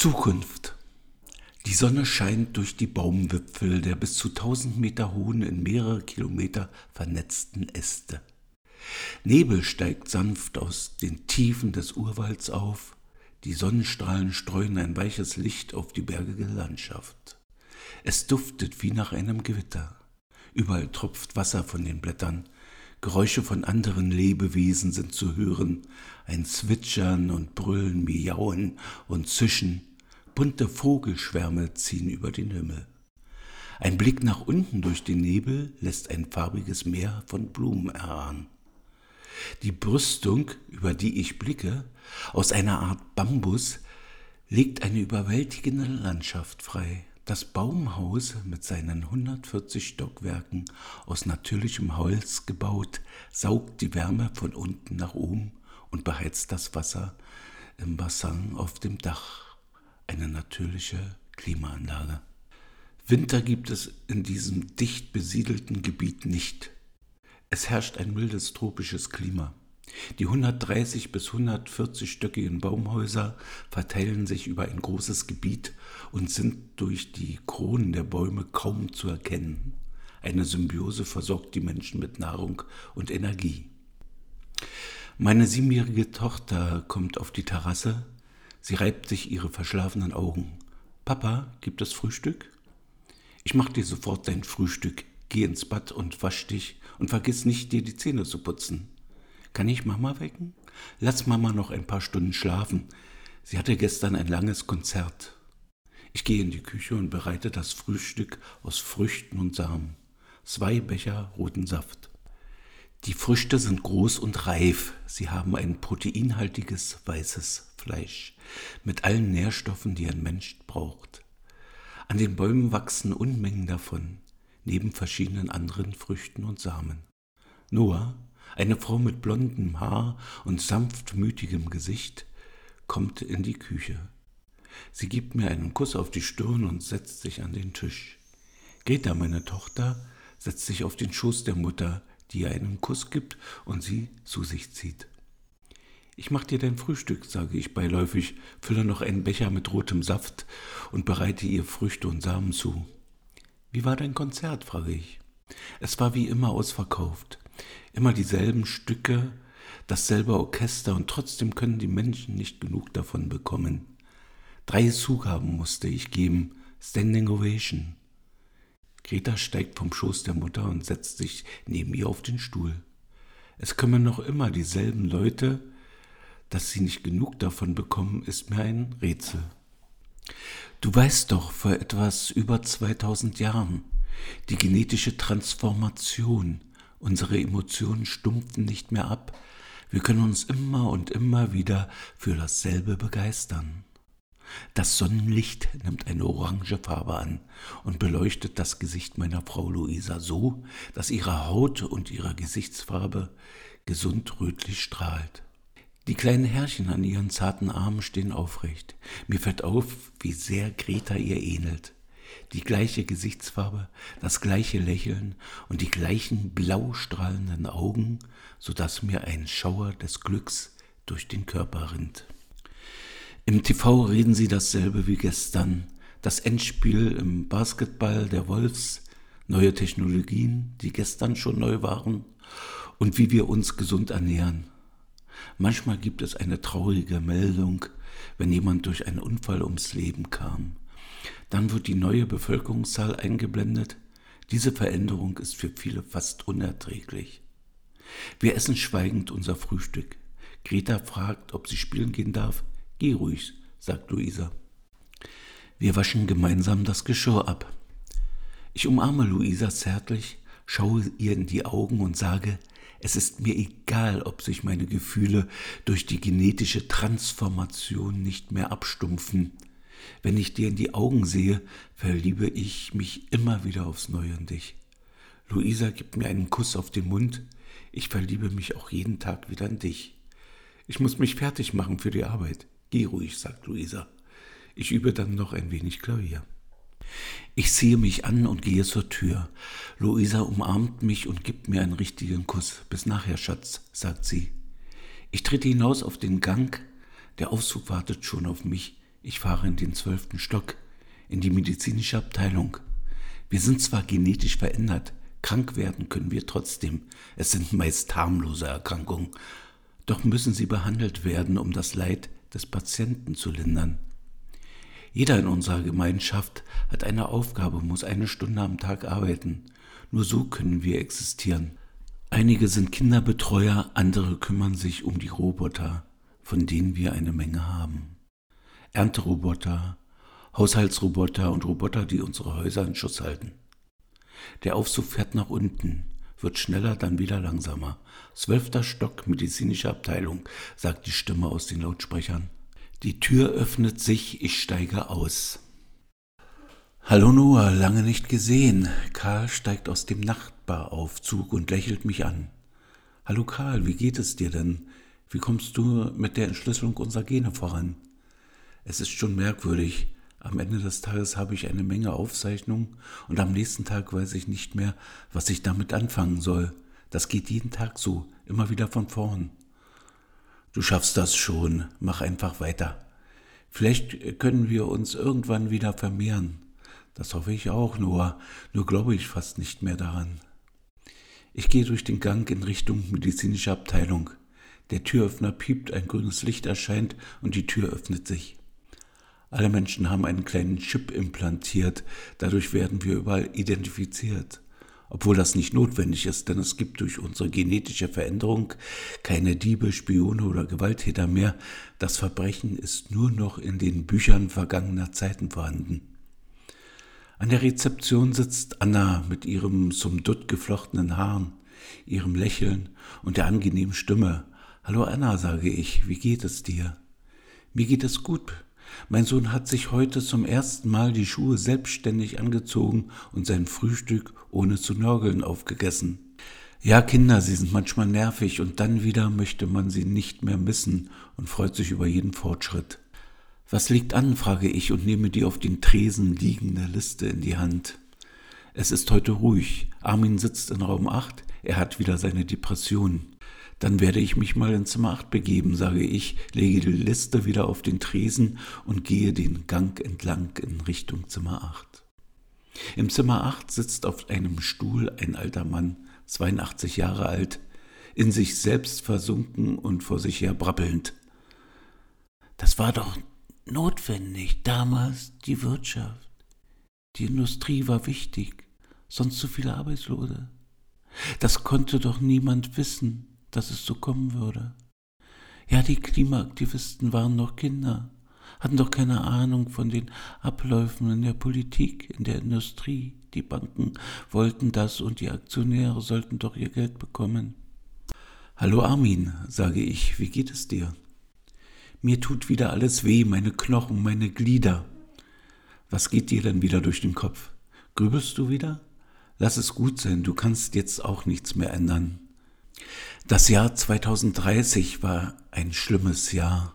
Zukunft. Die Sonne scheint durch die Baumwipfel der bis zu tausend Meter hohen, in mehrere Kilometer vernetzten Äste. Nebel steigt sanft aus den Tiefen des Urwalds auf, die Sonnenstrahlen streuen ein weiches Licht auf die bergige Landschaft. Es duftet wie nach einem Gewitter. Überall tropft Wasser von den Blättern, Geräusche von anderen Lebewesen sind zu hören, ein Zwitschern und Brüllen, Miauen und Zischen, bunte Vogelschwärme ziehen über den Himmel. Ein Blick nach unten durch den Nebel lässt ein farbiges Meer von Blumen erahnen. Die Brüstung, über die ich blicke, aus einer Art Bambus, legt eine überwältigende Landschaft frei. Das Baumhaus mit seinen 140 Stockwerken aus natürlichem Holz gebaut, saugt die Wärme von unten nach oben und beheizt das Wasser im Bassin auf dem Dach. Eine natürliche Klimaanlage. Winter gibt es in diesem dicht besiedelten Gebiet nicht. Es herrscht ein mildes tropisches Klima. Die 130 bis 140 stöckigen Baumhäuser verteilen sich über ein großes Gebiet und sind durch die Kronen der Bäume kaum zu erkennen. Eine Symbiose versorgt die Menschen mit Nahrung und Energie. Meine siebenjährige Tochter kommt auf die Terrasse. Sie reibt sich ihre verschlafenen Augen. Papa, gibt es Frühstück? Ich mach dir sofort dein Frühstück. Geh ins Bad und wasch dich und vergiss nicht, dir die Zähne zu putzen. Kann ich Mama wecken? Lass Mama noch ein paar Stunden schlafen. Sie hatte gestern ein langes Konzert. Ich gehe in die Küche und bereite das Frühstück aus Früchten und Samen. Zwei Becher roten Saft. Die Früchte sind groß und reif. Sie haben ein proteinhaltiges weißes Fleisch mit allen Nährstoffen, die ein Mensch braucht. An den Bäumen wachsen Unmengen davon, neben verschiedenen anderen Früchten und Samen. Noah, eine Frau mit blondem Haar und sanftmütigem Gesicht kommt in die Küche. Sie gibt mir einen Kuss auf die Stirn und setzt sich an den Tisch. Greta, meine Tochter, setzt sich auf den Schoß der Mutter, die ihr einen Kuss gibt und sie zu sich zieht. Ich mach dir dein Frühstück, sage ich beiläufig, fülle noch einen Becher mit rotem Saft und bereite ihr Früchte und Samen zu. Wie war dein Konzert? frage ich. Es war wie immer ausverkauft. Immer dieselben Stücke, dasselbe Orchester und trotzdem können die Menschen nicht genug davon bekommen. Drei Zugaben musste ich geben, Standing Ovation. Greta steigt vom Schoß der Mutter und setzt sich neben ihr auf den Stuhl. Es kommen noch immer dieselben Leute, dass sie nicht genug davon bekommen, ist mir ein Rätsel. Du weißt doch, vor etwas über 2000 Jahren, die genetische Transformation, Unsere Emotionen stumpfen nicht mehr ab. Wir können uns immer und immer wieder für dasselbe begeistern. Das Sonnenlicht nimmt eine orange Farbe an und beleuchtet das Gesicht meiner Frau Luisa so, dass ihre Haut und ihre Gesichtsfarbe gesund rötlich strahlt. Die kleinen Härchen an ihren zarten Armen stehen aufrecht. Mir fällt auf, wie sehr Greta ihr ähnelt die gleiche Gesichtsfarbe, das gleiche Lächeln und die gleichen blau strahlenden Augen, so dass mir ein Schauer des Glücks durch den Körper rinnt. Im TV reden sie dasselbe wie gestern, das Endspiel im Basketball der Wolfs, neue Technologien, die gestern schon neu waren, und wie wir uns gesund ernähren. Manchmal gibt es eine traurige Meldung, wenn jemand durch einen Unfall ums Leben kam. Dann wird die neue Bevölkerungszahl eingeblendet. Diese Veränderung ist für viele fast unerträglich. Wir essen schweigend unser Frühstück. Greta fragt, ob sie spielen gehen darf. Geh ruhig, sagt Luisa. Wir waschen gemeinsam das Geschirr ab. Ich umarme Luisa zärtlich, schaue ihr in die Augen und sage, es ist mir egal, ob sich meine Gefühle durch die genetische Transformation nicht mehr abstumpfen. Wenn ich dir in die Augen sehe, verliebe ich mich immer wieder aufs Neue in dich. Luisa gibt mir einen Kuss auf den Mund. Ich verliebe mich auch jeden Tag wieder in dich. Ich muss mich fertig machen für die Arbeit. Geh ruhig, sagt Luisa. Ich übe dann noch ein wenig Klavier. Ich ziehe mich an und gehe zur Tür. Luisa umarmt mich und gibt mir einen richtigen Kuss. Bis nachher, Schatz, sagt sie. Ich trete hinaus auf den Gang. Der Aufzug wartet schon auf mich. Ich fahre in den zwölften Stock, in die medizinische Abteilung. Wir sind zwar genetisch verändert, krank werden können wir trotzdem. Es sind meist harmlose Erkrankungen. Doch müssen sie behandelt werden, um das Leid des Patienten zu lindern. Jeder in unserer Gemeinschaft hat eine Aufgabe, muss eine Stunde am Tag arbeiten. Nur so können wir existieren. Einige sind Kinderbetreuer, andere kümmern sich um die Roboter, von denen wir eine Menge haben. Ernteroboter, Haushaltsroboter und Roboter, die unsere Häuser in Schuss halten. Der Aufzug fährt nach unten, wird schneller, dann wieder langsamer. Zwölfter Stock, medizinische Abteilung, sagt die Stimme aus den Lautsprechern. Die Tür öffnet sich, ich steige aus. Hallo Noah, lange nicht gesehen. Karl steigt aus dem Nachbaraufzug und lächelt mich an. Hallo Karl, wie geht es dir denn? Wie kommst du mit der Entschlüsselung unserer Gene voran? Es ist schon merkwürdig. Am Ende des Tages habe ich eine Menge Aufzeichnungen und am nächsten Tag weiß ich nicht mehr, was ich damit anfangen soll. Das geht jeden Tag so, immer wieder von vorn. Du schaffst das schon, mach einfach weiter. Vielleicht können wir uns irgendwann wieder vermehren. Das hoffe ich auch, Noah, nur glaube ich fast nicht mehr daran. Ich gehe durch den Gang in Richtung medizinische Abteilung. Der Türöffner piept, ein grünes Licht erscheint und die Tür öffnet sich. Alle Menschen haben einen kleinen Chip implantiert, dadurch werden wir überall identifiziert obwohl das nicht notwendig ist, denn es gibt durch unsere genetische Veränderung keine Diebe, Spione oder Gewalttäter mehr. Das Verbrechen ist nur noch in den Büchern vergangener Zeiten vorhanden. An der Rezeption sitzt Anna mit ihrem zum Dutt geflochtenen Haaren, ihrem Lächeln und der angenehmen Stimme. Hallo Anna, sage ich, wie geht es dir? Mir geht es gut, mein Sohn hat sich heute zum ersten Mal die Schuhe selbstständig angezogen und sein Frühstück ohne zu nörgeln aufgegessen. Ja, Kinder, sie sind manchmal nervig und dann wieder möchte man sie nicht mehr missen und freut sich über jeden Fortschritt. Was liegt an, frage ich und nehme die auf den Tresen liegende Liste in die Hand. Es ist heute ruhig. Armin sitzt in Raum 8, er hat wieder seine Depression. Dann werde ich mich mal in Zimmer 8 begeben, sage ich, lege die Liste wieder auf den Tresen und gehe den Gang entlang in Richtung Zimmer 8. Im Zimmer 8 sitzt auf einem Stuhl ein alter Mann, 82 Jahre alt, in sich selbst versunken und vor sich her brabbelnd. Das war doch notwendig, damals die Wirtschaft. Die Industrie war wichtig, sonst zu viele Arbeitslose. Das konnte doch niemand wissen dass es so kommen würde. Ja, die Klimaaktivisten waren noch Kinder, hatten doch keine Ahnung von den Abläufen in der Politik, in der Industrie. Die Banken wollten das und die Aktionäre sollten doch ihr Geld bekommen. Hallo Armin, sage ich, wie geht es dir? Mir tut wieder alles weh, meine Knochen, meine Glieder. Was geht dir denn wieder durch den Kopf? Grübelst du wieder? Lass es gut sein, du kannst jetzt auch nichts mehr ändern. Das Jahr 2030 war ein schlimmes Jahr.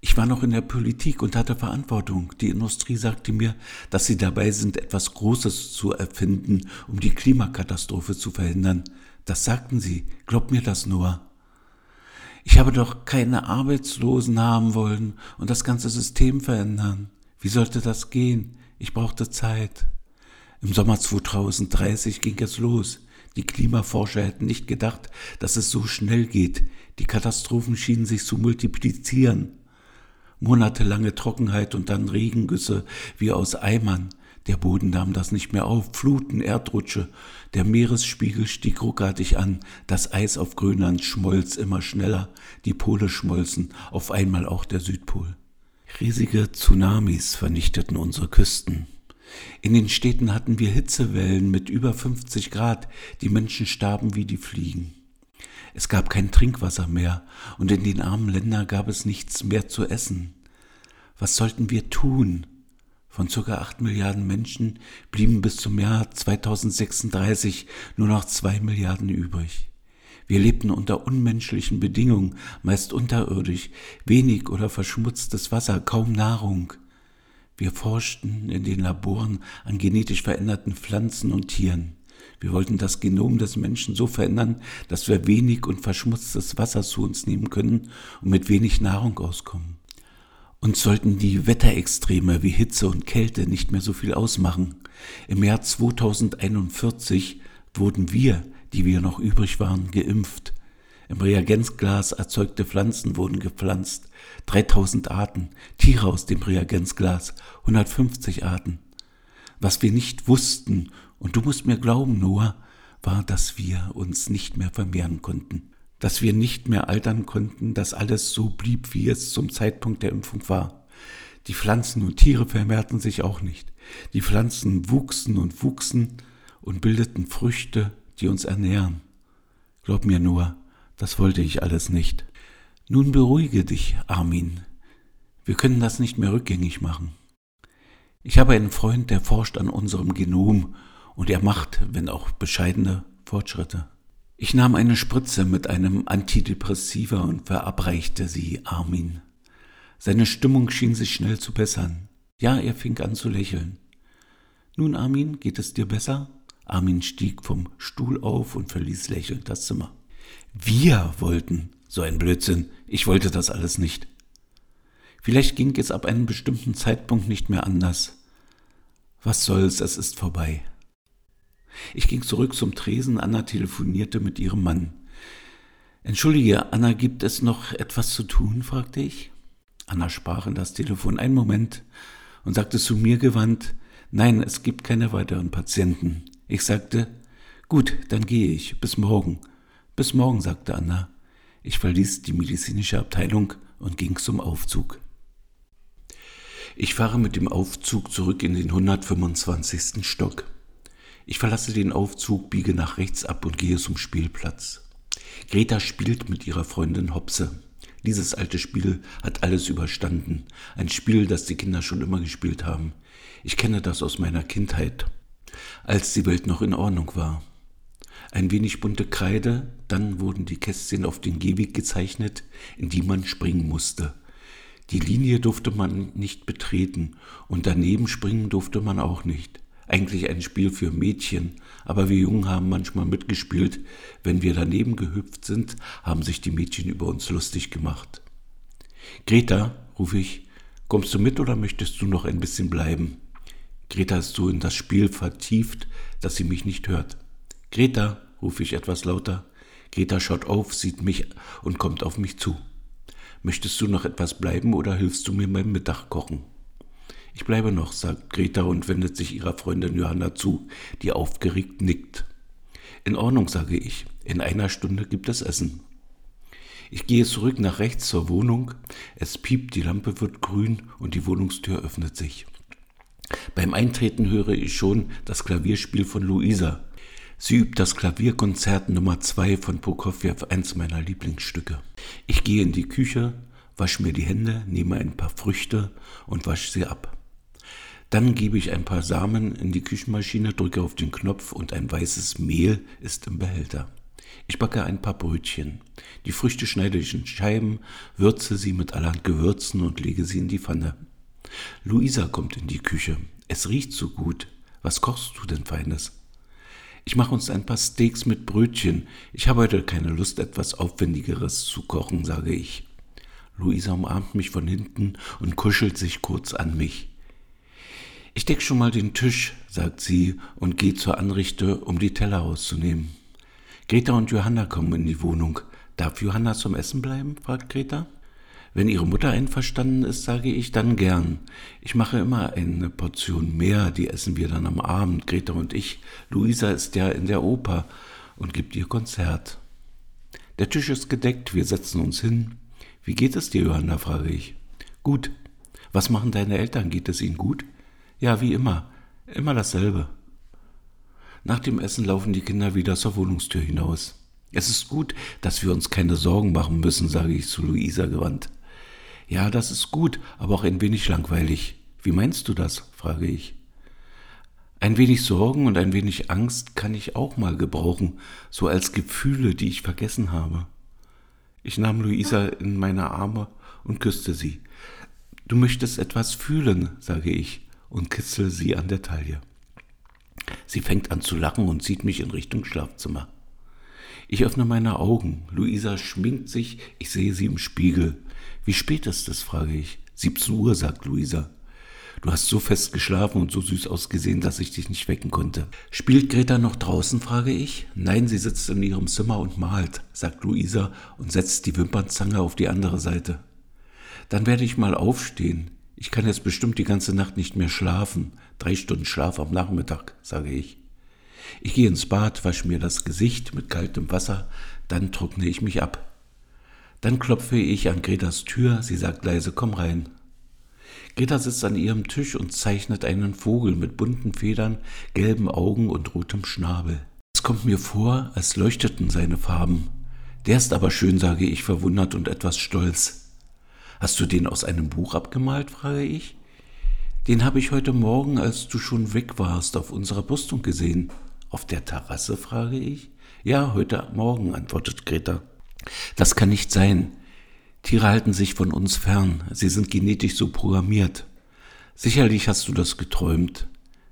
Ich war noch in der Politik und hatte Verantwortung. Die Industrie sagte mir, dass sie dabei sind, etwas Großes zu erfinden, um die Klimakatastrophe zu verhindern. Das sagten sie. Glaub mir das nur. Ich habe doch keine Arbeitslosen haben wollen und das ganze System verändern. Wie sollte das gehen? Ich brauchte Zeit. Im Sommer 2030 ging es los. Die Klimaforscher hätten nicht gedacht, dass es so schnell geht. Die Katastrophen schienen sich zu multiplizieren. Monatelange Trockenheit und dann Regengüsse wie aus Eimern. Der Boden nahm das nicht mehr auf. Fluten, Erdrutsche. Der Meeresspiegel stieg ruckartig an. Das Eis auf Grönland schmolz immer schneller. Die Pole schmolzen. Auf einmal auch der Südpol. Riesige Tsunamis vernichteten unsere Küsten. In den Städten hatten wir Hitzewellen mit über 50 Grad, die Menschen starben wie die Fliegen. Es gab kein Trinkwasser mehr, und in den armen Ländern gab es nichts mehr zu essen. Was sollten wir tun? Von ca. 8 Milliarden Menschen blieben bis zum Jahr 2036 nur noch 2 Milliarden übrig. Wir lebten unter unmenschlichen Bedingungen, meist unterirdisch, wenig oder verschmutztes Wasser, kaum Nahrung. Wir forschten in den Laboren an genetisch veränderten Pflanzen und Tieren. Wir wollten das Genom des Menschen so verändern, dass wir wenig und verschmutztes Wasser zu uns nehmen können und mit wenig Nahrung auskommen. Uns sollten die Wetterextreme wie Hitze und Kälte nicht mehr so viel ausmachen. Im Jahr 2041 wurden wir, die wir noch übrig waren, geimpft. Im Reagenzglas erzeugte Pflanzen wurden gepflanzt. 3000 Arten, Tiere aus dem Reagenzglas, 150 Arten. Was wir nicht wussten, und du musst mir glauben, Noah, war, dass wir uns nicht mehr vermehren konnten. Dass wir nicht mehr altern konnten, dass alles so blieb, wie es zum Zeitpunkt der Impfung war. Die Pflanzen und Tiere vermehrten sich auch nicht. Die Pflanzen wuchsen und wuchsen und bildeten Früchte, die uns ernähren. Glaub mir nur, das wollte ich alles nicht. Nun beruhige dich, Armin. Wir können das nicht mehr rückgängig machen. Ich habe einen Freund, der forscht an unserem Genom und er macht, wenn auch bescheidene, Fortschritte. Ich nahm eine Spritze mit einem Antidepressiva und verabreichte sie Armin. Seine Stimmung schien sich schnell zu bessern. Ja, er fing an zu lächeln. Nun, Armin, geht es dir besser? Armin stieg vom Stuhl auf und verließ lächelnd das Zimmer. Wir wollten. So ein Blödsinn. Ich wollte das alles nicht. Vielleicht ging es ab einem bestimmten Zeitpunkt nicht mehr anders. Was soll's, es ist vorbei. Ich ging zurück zum Tresen, Anna telefonierte mit ihrem Mann. Entschuldige, Anna, gibt es noch etwas zu tun? fragte ich. Anna sprach in das Telefon einen Moment und sagte zu mir gewandt, nein, es gibt keine weiteren Patienten. Ich sagte, gut, dann gehe ich, bis morgen. Bis morgen, sagte Anna. Ich verließ die medizinische Abteilung und ging zum Aufzug. Ich fahre mit dem Aufzug zurück in den 125. Stock. Ich verlasse den Aufzug, biege nach rechts ab und gehe zum Spielplatz. Greta spielt mit ihrer Freundin Hopse. Dieses alte Spiel hat alles überstanden. Ein Spiel, das die Kinder schon immer gespielt haben. Ich kenne das aus meiner Kindheit, als die Welt noch in Ordnung war. Ein wenig bunte Kreide, dann wurden die Kästchen auf den Gehweg gezeichnet, in die man springen musste. Die Linie durfte man nicht betreten und daneben springen durfte man auch nicht eigentlich ein Spiel für Mädchen, aber wir Jungen haben manchmal mitgespielt. Wenn wir daneben gehüpft sind, haben sich die Mädchen über uns lustig gemacht. Greta, rufe ich, kommst du mit oder möchtest du noch ein bisschen bleiben? Greta ist so in das Spiel vertieft, dass sie mich nicht hört. Greta, rufe ich etwas lauter. Greta schaut auf, sieht mich und kommt auf mich zu. Möchtest du noch etwas bleiben oder hilfst du mir beim Mittagkochen? Ich bleibe noch, sagt Greta und wendet sich ihrer Freundin Johanna zu, die aufgeregt nickt. In Ordnung, sage ich. In einer Stunde gibt es Essen. Ich gehe zurück nach rechts zur Wohnung. Es piept, die Lampe wird grün und die Wohnungstür öffnet sich. Beim Eintreten höre ich schon das Klavierspiel von Luisa. Sie übt das Klavierkonzert Nummer 2 von Prokofjew, eins meiner Lieblingsstücke. Ich gehe in die Küche, wasche mir die Hände, nehme ein paar Früchte und wasche sie ab. Dann gebe ich ein paar Samen in die Küchenmaschine, drücke auf den Knopf und ein weißes Mehl ist im Behälter. Ich backe ein paar Brötchen. Die Früchte schneide ich in Scheiben, würze sie mit allerhand Gewürzen und lege sie in die Pfanne. Luisa kommt in die Küche. Es riecht so gut. Was kochst du denn Feines? Ich mache uns ein paar Steaks mit Brötchen. Ich habe heute keine Lust, etwas Aufwendigeres zu kochen, sage ich. Luisa umarmt mich von hinten und kuschelt sich kurz an mich. Ich deck schon mal den Tisch, sagt sie und geht zur Anrichte, um die Teller auszunehmen. Greta und Johanna kommen in die Wohnung. Darf Johanna zum Essen bleiben? fragt Greta. Wenn ihre Mutter einverstanden ist, sage ich dann gern. Ich mache immer eine Portion mehr, die essen wir dann am Abend, Greta und ich. Luisa ist ja in der Oper und gibt ihr Konzert. Der Tisch ist gedeckt, wir setzen uns hin. Wie geht es dir, Johanna? frage ich. Gut. Was machen deine Eltern? Geht es ihnen gut? Ja, wie immer. Immer dasselbe. Nach dem Essen laufen die Kinder wieder zur Wohnungstür hinaus. Es ist gut, dass wir uns keine Sorgen machen müssen, sage ich zu Luisa gewandt. Ja, das ist gut, aber auch ein wenig langweilig. Wie meinst du das? frage ich. Ein wenig Sorgen und ein wenig Angst kann ich auch mal gebrauchen, so als Gefühle, die ich vergessen habe. Ich nahm Luisa in meine Arme und küsste sie. Du möchtest etwas fühlen, sage ich und kitzel sie an der Taille. Sie fängt an zu lachen und zieht mich in Richtung Schlafzimmer. Ich öffne meine Augen. Luisa schminkt sich, ich sehe sie im Spiegel. Wie spät ist es? frage ich. 17 Uhr, sagt Luisa. Du hast so fest geschlafen und so süß ausgesehen, dass ich dich nicht wecken konnte. Spielt Greta noch draußen, frage ich. Nein, sie sitzt in ihrem Zimmer und malt, sagt Luisa und setzt die Wimpernzange auf die andere Seite. Dann werde ich mal aufstehen. Ich kann jetzt bestimmt die ganze Nacht nicht mehr schlafen. Drei Stunden Schlaf am Nachmittag, sage ich. Ich gehe ins Bad, wasche mir das Gesicht mit kaltem Wasser, dann trockne ich mich ab. Dann klopfe ich an Gretas Tür, sie sagt leise, komm rein. Greta sitzt an ihrem Tisch und zeichnet einen Vogel mit bunten Federn, gelben Augen und rotem Schnabel. Es kommt mir vor, als leuchteten seine Farben. Der ist aber schön, sage ich, verwundert und etwas stolz. Hast du den aus einem Buch abgemalt? frage ich. Den habe ich heute Morgen, als du schon weg warst, auf unserer Brüstung gesehen. Auf der Terrasse? frage ich. Ja, heute Morgen, antwortet Greta. Das kann nicht sein. Tiere halten sich von uns fern. Sie sind genetisch so programmiert. Sicherlich hast du das geträumt.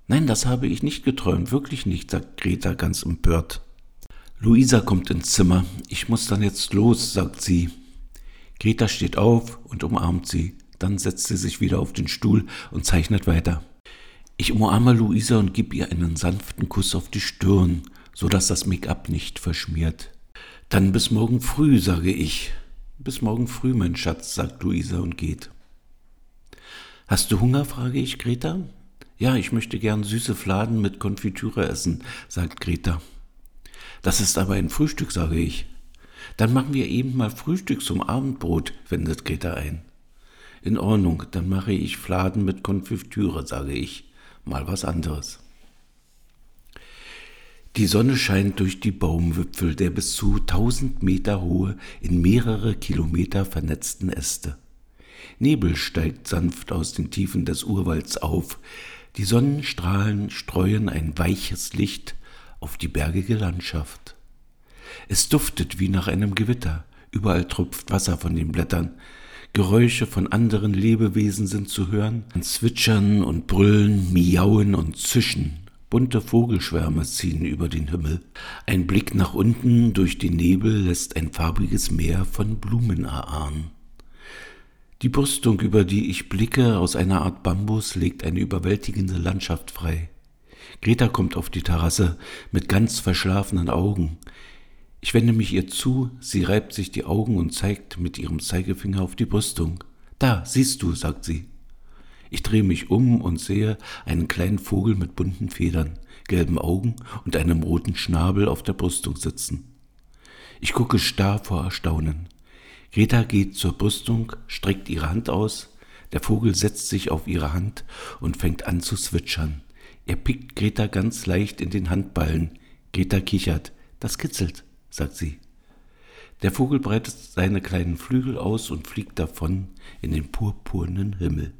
Nein, das habe ich nicht geträumt, wirklich nicht, sagt Greta ganz empört. Luisa kommt ins Zimmer. Ich muss dann jetzt los, sagt sie. Greta steht auf und umarmt sie. Dann setzt sie sich wieder auf den Stuhl und zeichnet weiter. Ich umarme Luisa und gebe ihr einen sanften Kuss auf die Stirn, so dass das Make-up nicht verschmiert. Dann bis morgen früh, sage ich. Bis morgen früh, mein Schatz, sagt Luisa und geht. Hast du Hunger? frage ich Greta. Ja, ich möchte gern süße Fladen mit Konfitüre essen, sagt Greta. Das ist aber ein Frühstück, sage ich. Dann machen wir eben mal Frühstück zum Abendbrot, wendet Greta ein. In Ordnung, dann mache ich Fladen mit Konfitüre, sage ich mal was anderes. Die Sonne scheint durch die Baumwipfel der bis zu tausend Meter hohe, in mehrere Kilometer vernetzten Äste. Nebel steigt sanft aus den Tiefen des Urwalds auf, die Sonnenstrahlen streuen ein weiches Licht auf die bergige Landschaft. Es duftet wie nach einem Gewitter, überall tropft Wasser von den Blättern, Geräusche von anderen Lebewesen sind zu hören, ein Zwitschern und Brüllen, Miauen und Zischen. Bunte Vogelschwärme ziehen über den Himmel. Ein Blick nach unten durch den Nebel lässt ein farbiges Meer von Blumen erahnen. Die Brüstung, über die ich blicke, aus einer Art Bambus, legt eine überwältigende Landschaft frei. Greta kommt auf die Terrasse mit ganz verschlafenen Augen. Ich wende mich ihr zu, sie reibt sich die Augen und zeigt mit ihrem Zeigefinger auf die Brüstung. Da, siehst du, sagt sie. Ich drehe mich um und sehe einen kleinen Vogel mit bunten Federn, gelben Augen und einem roten Schnabel auf der Brüstung sitzen. Ich gucke starr vor Erstaunen. Greta geht zur Brüstung, streckt ihre Hand aus, der Vogel setzt sich auf ihre Hand und fängt an zu zwitschern. Er pickt Greta ganz leicht in den Handballen. Greta kichert. Das kitzelt sagt sie. Der Vogel breitet seine kleinen Flügel aus und fliegt davon in den purpurnen Himmel.